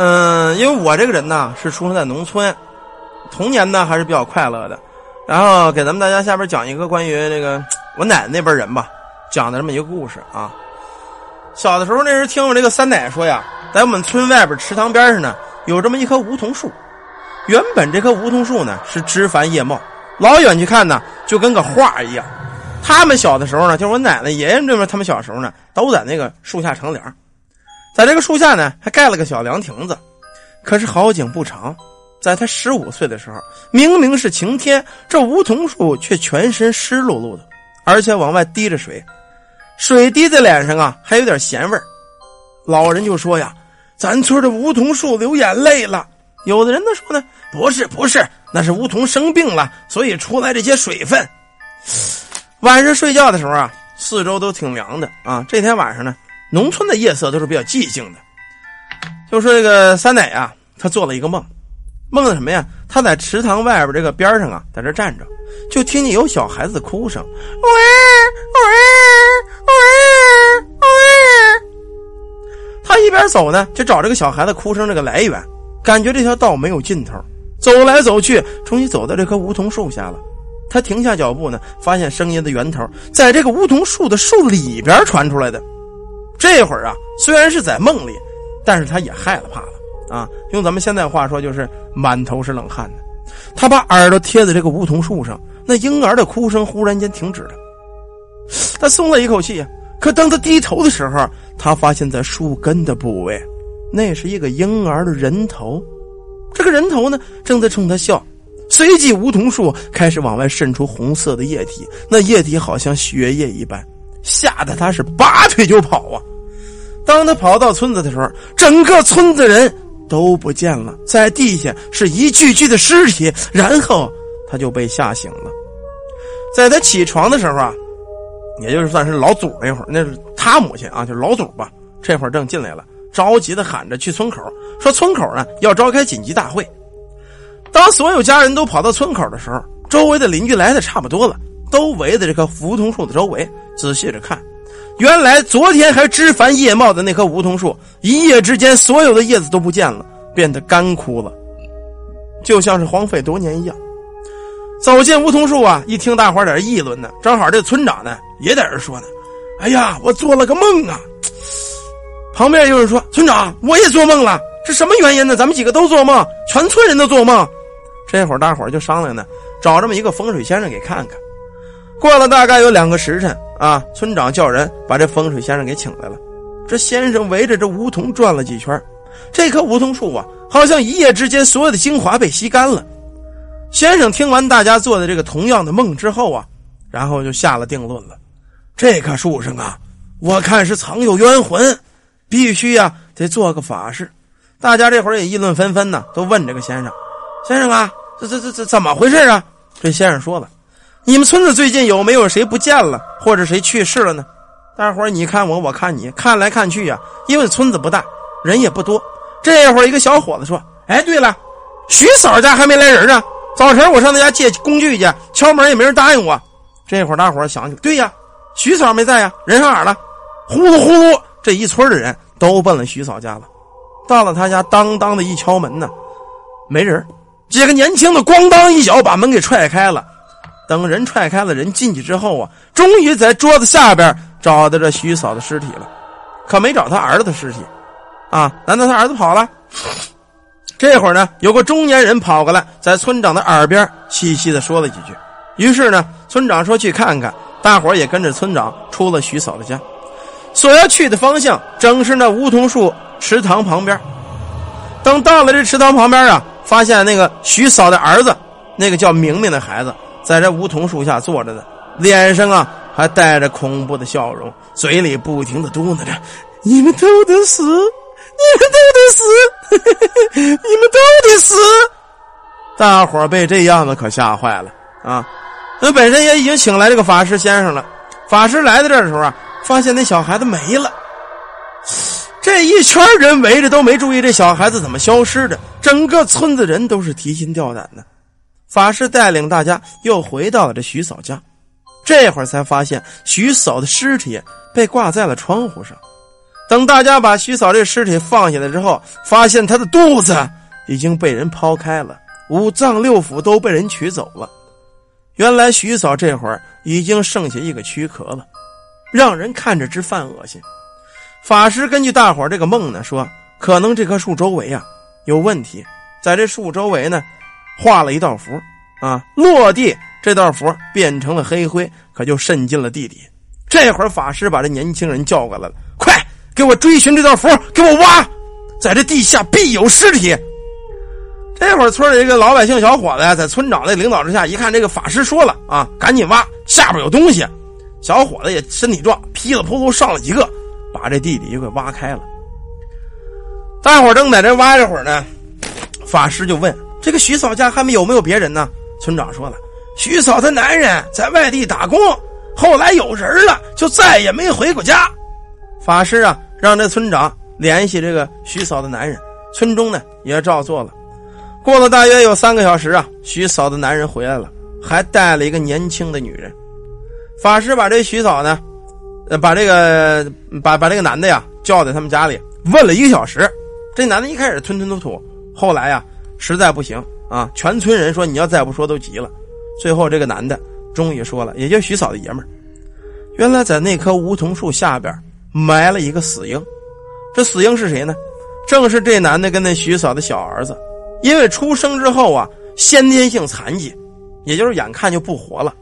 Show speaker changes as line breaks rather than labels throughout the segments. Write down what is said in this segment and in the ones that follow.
嗯，因为我这个人呢是出生在农村，童年呢还是比较快乐的。然后给咱们大家下边讲一个关于这个我奶奶那边人吧，讲的这么一个故事啊。小的时候那时候听我这个三奶说呀，在我们村外边池塘边上呢有这么一棵梧桐树。原本这棵梧桐树呢是枝繁叶茂，老远去看呢就跟个画一样。他们小的时候呢，就是我奶奶、爷爷这边，他们小时候呢都在那个树下乘凉。在这个树下呢，还盖了个小凉亭子。可是好景不长，在他十五岁的时候，明明是晴天，这梧桐树却全身湿漉漉的，而且往外滴着水，水滴在脸上啊，还有点咸味儿。老人就说呀：“咱村的梧桐树流眼泪了。”有的人呢说呢：“不是，不是，那是梧桐生病了，所以出来这些水分。”晚上睡觉的时候啊，四周都挺凉的啊。这天晚上呢。农村的夜色都是比较寂静的。就说这个三奶啊，他做了一个梦，梦的什么呀？他在池塘外边这个边上啊，在这站着，就听见有小孩子的哭声，喂喂喂喂。他一边走呢，就找这个小孩子哭声这个来源，感觉这条道没有尽头，走来走去，终于走到这棵梧桐树下了。他停下脚步呢，发现声音的源头在这个梧桐树的树里边传出来的。这会儿啊，虽然是在梦里，但是他也害了怕了啊。用咱们现在话说，就是满头是冷汗的。他把耳朵贴在这个梧桐树上，那婴儿的哭声忽然间停止了。他松了一口气。可当他低头的时候，他发现在树根的部位，那是一个婴儿的人头。这个人头呢，正在冲他笑。随即，梧桐树开始往外渗出红色的液体，那液体好像血液一般。吓得他是拔腿就跑啊！当他跑到村子的时候，整个村子人都不见了，在地下是一具具的尸体。然后他就被吓醒了。在他起床的时候啊，也就是算是老祖那会儿，那是他母亲啊，就是老祖吧。这会儿正进来了，着急的喊着去村口，说村口呢要召开紧急大会。当所有家人都跑到村口的时候，周围的邻居来的差不多了。都围在这棵梧桐树的周围，仔细着看。原来昨天还枝繁叶茂的那棵梧桐树，一夜之间所有的叶子都不见了，变得干枯了，就像是荒废多年一样。走进梧桐树啊，一听大伙在这议论呢，正好这村长呢也在这说呢：“哎呀，我做了个梦啊！”旁边有人说：“村长，我也做梦了，是什么原因呢？咱们几个都做梦，全村人都做梦。”这会儿大伙就商量呢，找这么一个风水先生给看看。过了大概有两个时辰啊，村长叫人把这风水先生给请来了。这先生围着这梧桐转了几圈，这棵梧桐树啊，好像一夜之间所有的精华被吸干了。先生听完大家做的这个同样的梦之后啊，然后就下了定论了：这棵树上啊，我看是藏有冤魂，必须呀得做个法事。大家这会儿也议论纷纷呢，都问这个先生：“先生啊，这这这这怎么回事啊？”这先生说了。你们村子最近有没有谁不见了，或者谁去世了呢？大伙儿你看我，我看你，看来看去呀，因为村子不大，人也不多。这会儿一个小伙子说：“哎，对了，徐嫂家还没来人呢。早晨我上他家借工具去，敲门也没人答应我。”这会儿大伙儿想起，对呀，徐嫂没在呀，人上哪儿了？呼噜呼噜，这一村的人都奔了徐嫂家了。到了他家，当当的一敲门呢，没人。几个年轻的咣当一脚把门给踹开了。等人踹开了，人进去之后啊，终于在桌子下边找到这徐嫂的尸体了，可没找他儿子的尸体，啊？难道他儿子跑了？这会儿呢，有个中年人跑过来，在村长的耳边细细的说了几句。于是呢，村长说去看看，大伙也跟着村长出了徐嫂的家，所要去的方向正是那梧桐树池塘旁边。等到了这池塘旁边啊，发现那个徐嫂的儿子，那个叫明明的孩子。在这梧桐树下坐着呢，脸上啊还带着恐怖的笑容，嘴里不停的嘟囔着：“你们都得死，你们都得死，你们都得死！”大伙被这样子可吓坏了啊！那本身也已经请来这个法师先生了，法师来到这儿的时候啊，发现那小孩子没了。这一圈人围着都没注意这小孩子怎么消失的，整个村子人都是提心吊胆的。法师带领大家又回到了这徐嫂家，这会儿才发现徐嫂的尸体被挂在了窗户上。等大家把徐嫂这尸体放下来之后，发现她的肚子已经被人剖开了，五脏六腑都被人取走了。原来徐嫂这会儿已经剩下一个躯壳了，让人看着直犯恶心。法师根据大伙这个梦呢，说可能这棵树周围啊有问题，在这树周围呢画了一道符啊，落地这道符变成了黑灰，可就渗进了地底。这会儿法师把这年轻人叫过来了，快！给我追寻这道符，给我挖，在这地下必有尸体。这会儿村里一个老百姓小伙子呀在村长的领导之下，一看这个法师说了啊，赶紧挖，下边有东西。小伙子也身体壮，噼里扑噜上了几个，把这地底给挖开了。大伙正在这挖这会儿呢，法师就问：“这个徐嫂家还没有没有别人呢？”村长说了：“徐嫂她男人在外地打工，后来有人了，就再也没回过家。”法师啊。让这村长联系这个徐嫂的男人，村中呢也照做了。过了大约有三个小时啊，徐嫂的男人回来了，还带了一个年轻的女人。法师把这徐嫂呢，呃，把这个把把这个男的呀叫在他们家里问了一个小时。这男的一开始吞吞吐吐，后来呀实在不行啊，全村人说你要再不说都急了。最后这个男的终于说了，也就徐嫂的爷们儿，原来在那棵梧桐树下边。埋了一个死婴，这死婴是谁呢？正是这男的跟那徐嫂的小儿子，因为出生之后啊，先天性残疾，也就是眼看就不活了。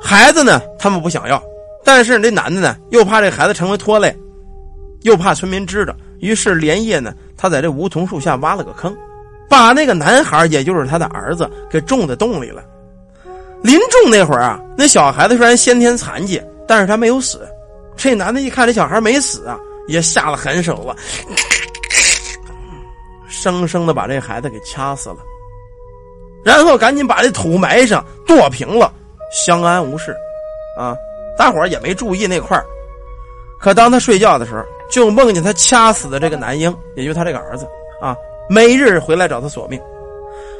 孩子呢，他们不想要，但是这男的呢，又怕这孩子成为拖累，又怕村民知道，于是连夜呢，他在这梧桐树下挖了个坑，把那个男孩，也就是他的儿子，给种在洞里了。临种那会儿啊，那小孩子虽然先天残疾，但是他没有死。这男的一看这小孩没死啊，也下了狠手了，生生的把这孩子给掐死了，然后赶紧把这土埋上，剁平了，相安无事。啊，大伙儿也没注意那块儿。可当他睡觉的时候，就梦见他掐死的这个男婴，也就是他这个儿子啊，每日回来找他索命。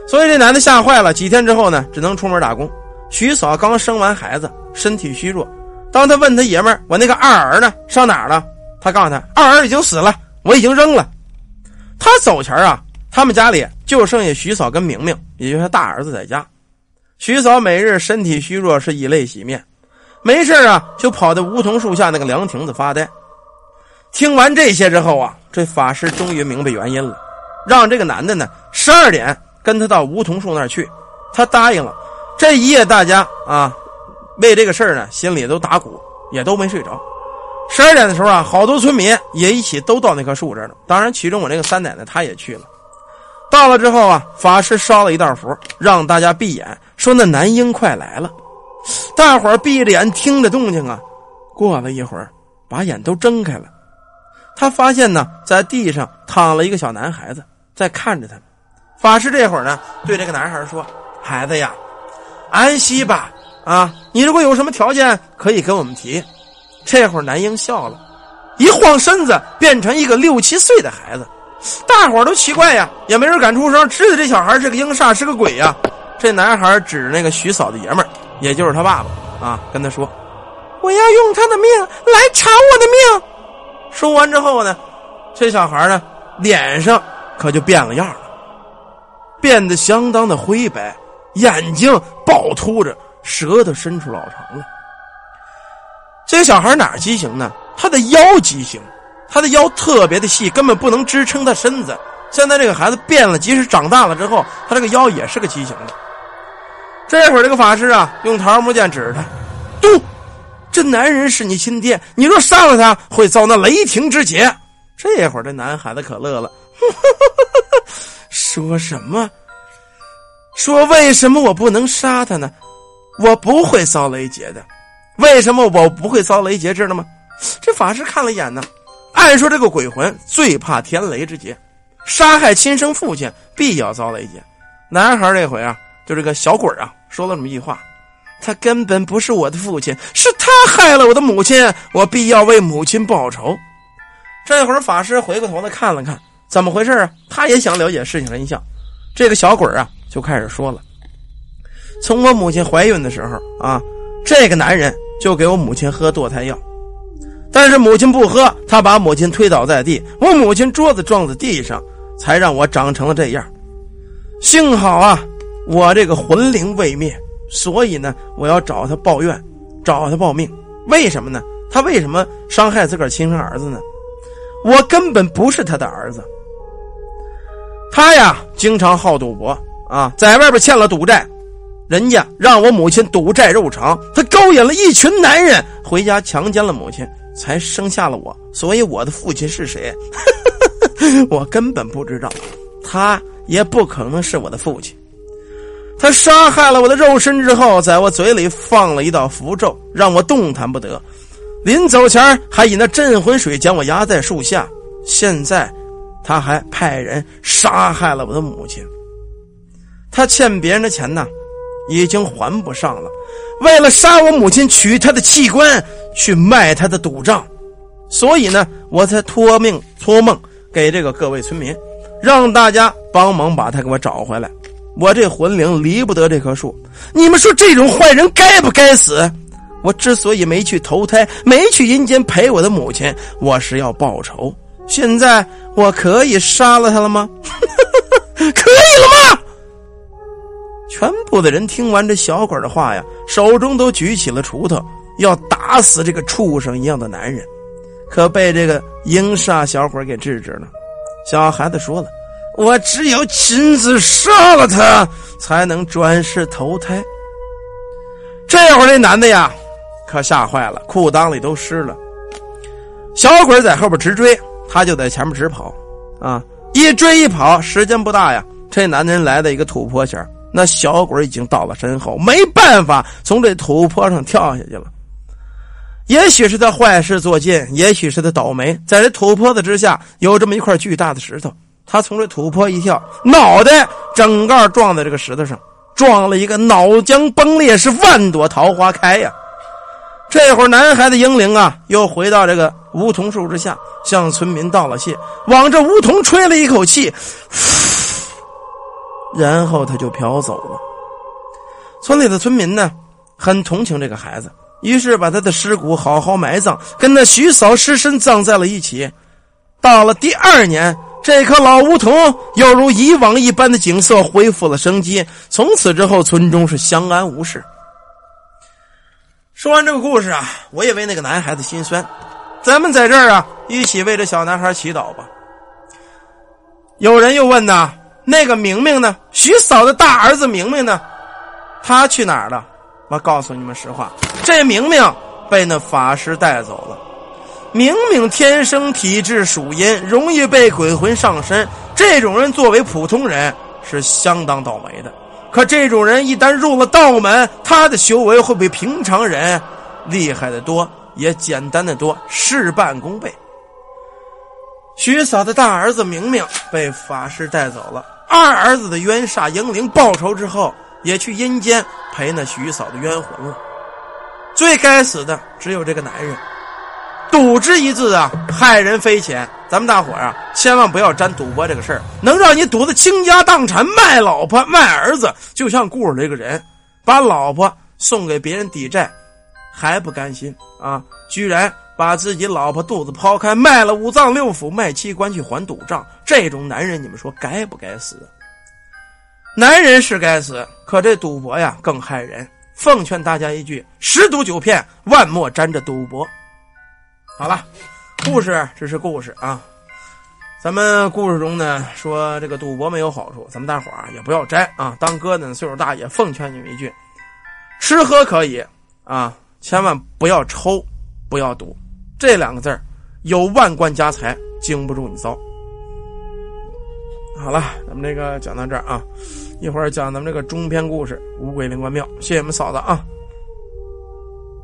所以这男的吓坏了，几天之后呢，只能出门打工。徐嫂刚生完孩子，身体虚弱。当他问他爷们儿：“我那个二儿呢？上哪儿了？”他告诉他：“二儿已经死了，我已经扔了。”他走前啊，他们家里就剩下徐嫂跟明明，也就是大儿子在家。徐嫂每日身体虚弱，是以泪洗面，没事啊就跑到梧桐树下那个凉亭子发呆。听完这些之后啊，这法师终于明白原因了，让这个男的呢十二点跟他到梧桐树那儿去。他答应了。这一夜大家啊。为这个事儿呢，心里都打鼓，也都没睡着。十二点的时候啊，好多村民也一起都到那棵树这儿了。当然，其中我这个三奶奶她也去了。到了之后啊，法师烧了一道符，让大家闭眼，说那男婴快来了。大伙儿闭着眼听着动静啊。过了一会儿，把眼都睁开了。他发现呢，在地上躺了一个小男孩子，在看着他。法师这会儿呢，对这个男孩说：“孩子呀，安息吧。”啊，你如果有什么条件，可以跟我们提。这会儿男婴笑了，一晃身子变成一个六七岁的孩子，大伙儿都奇怪呀，也没人敢出声，知道这小孩是个婴煞，是个鬼呀。这男孩指着那个徐嫂的爷们儿，也就是他爸爸啊，跟他说：“我要用他的命来偿我的命。”说完之后呢，这小孩呢脸上可就变了样了，变得相当的灰白，眼睛暴突着。舌头伸出老长了。这个小孩哪畸形呢？他的腰畸形，他的腰特别的细，根本不能支撑他身子。现在这个孩子变了，即使长大了之后，他这个腰也是个畸形的。这会儿这个法师啊，用桃木剑指着他，嘟，这男人是你亲爹，你若杀了他，会遭那雷霆之劫。这会儿这男孩子可乐了，说什么？说为什么我不能杀他呢？我不会遭雷劫的，为什么我不会遭雷劫？知道吗？这法师看了一眼呢。按说这个鬼魂最怕天雷之劫，杀害亲生父亲必要遭雷劫。男孩这回啊，就这个小鬼啊，说了这么一句话：他根本不是我的父亲，是他害了我的母亲，我必要为母亲报仇。这会儿法师回过头来看了看，怎么回事啊？他也想了解事情真相。这个小鬼啊，就开始说了。从我母亲怀孕的时候啊，这个男人就给我母亲喝堕胎药。但是母亲不喝，他把母亲推倒在地，我母亲桌子撞在地上，才让我长成了这样。幸好啊，我这个魂灵未灭，所以呢，我要找他报怨，找他报命。为什么呢？他为什么伤害自个儿亲生儿子呢？我根本不是他的儿子。他呀，经常好赌博啊，在外边欠了赌债。人家让我母亲赌债肉偿，他勾引了一群男人回家强奸了母亲，才生下了我。所以我的父亲是谁，我根本不知道，他也不可能是我的父亲。他杀害了我的肉身之后，在我嘴里放了一道符咒，让我动弹不得。临走前还以那镇魂水将我压在树下。现在，他还派人杀害了我的母亲。他欠别人的钱呢？已经还不上了，为了杀我母亲，取她的器官去卖她的赌账，所以呢，我才托命托梦给这个各位村民，让大家帮忙把他给我找回来。我这魂灵离不得这棵树，你们说这种坏人该不该死？我之所以没去投胎，没去阴间陪我的母亲，我是要报仇。现在我可以杀了他了吗？可以了吗？全部的人听完这小鬼的话呀，手中都举起了锄头，要打死这个畜生一样的男人，可被这个阴煞小伙给制止了。小孩子说了：“我只有亲自杀了他，才能转世投胎。”这会儿那男的呀，可吓坏了，裤裆里都湿了。小鬼在后边直追，他就在前面直跑，啊，一追一跑，时间不大呀，这男人来到一个土坡前。那小鬼已经到了身后，没办法从这土坡上跳下去了。也许是他坏事做尽，也许是他倒霉，在这土坡子之下有这么一块巨大的石头，他从这土坡一跳，脑袋整个撞在这个石头上，撞了一个脑浆崩裂，是万朵桃花开呀！这会儿，男孩的英灵啊，又回到这个梧桐树之下，向村民道了谢，往这梧桐吹了一口气。然后他就飘走了。村里的村民呢，很同情这个孩子，于是把他的尸骨好好埋葬，跟那徐嫂尸身葬在了一起。到了第二年，这棵老梧桐又如以往一般的景色恢复了生机。从此之后，村中是相安无事。说完这个故事啊，我也为那个男孩子心酸。咱们在这儿啊，一起为这小男孩祈祷吧。有人又问呐。那个明明呢？徐嫂的大儿子明明呢？他去哪儿了？我告诉你们实话，这明明被那法师带走了。明明天生体质属阴，容易被鬼魂上身。这种人作为普通人是相当倒霉的。可这种人一旦入了道门，他的修为会比平常人厉害的多，也简单的多，事半功倍。徐嫂的大儿子明明被法师带走了。二儿子的冤煞英灵报仇之后，也去阴间陪那徐嫂的冤魂了。最该死的只有这个男人，赌之一字啊，害人匪浅。咱们大伙啊，千万不要沾赌博这个事儿，能让你赌的倾家荡产、卖老婆、卖儿子。就像故事这个人，把老婆送给别人抵债，还不甘心啊，居然把自己老婆肚子剖开，卖了五脏六腑、卖器官去还赌账。这种男人，你们说该不该死？男人是该死，可这赌博呀更害人。奉劝大家一句：十赌九骗，万莫沾着赌博。好了，故事只是故事啊。咱们故事中呢说这个赌博没有好处，咱们大伙儿也不要沾啊。当哥的岁数大也奉劝你们一句：吃喝可以啊，千万不要抽，不要赌。这两个字有万贯家财经不住你糟。好了，咱们这个讲到这儿啊，一会儿讲咱们这个中篇故事《五鬼灵官庙》，谢谢我们嫂子啊。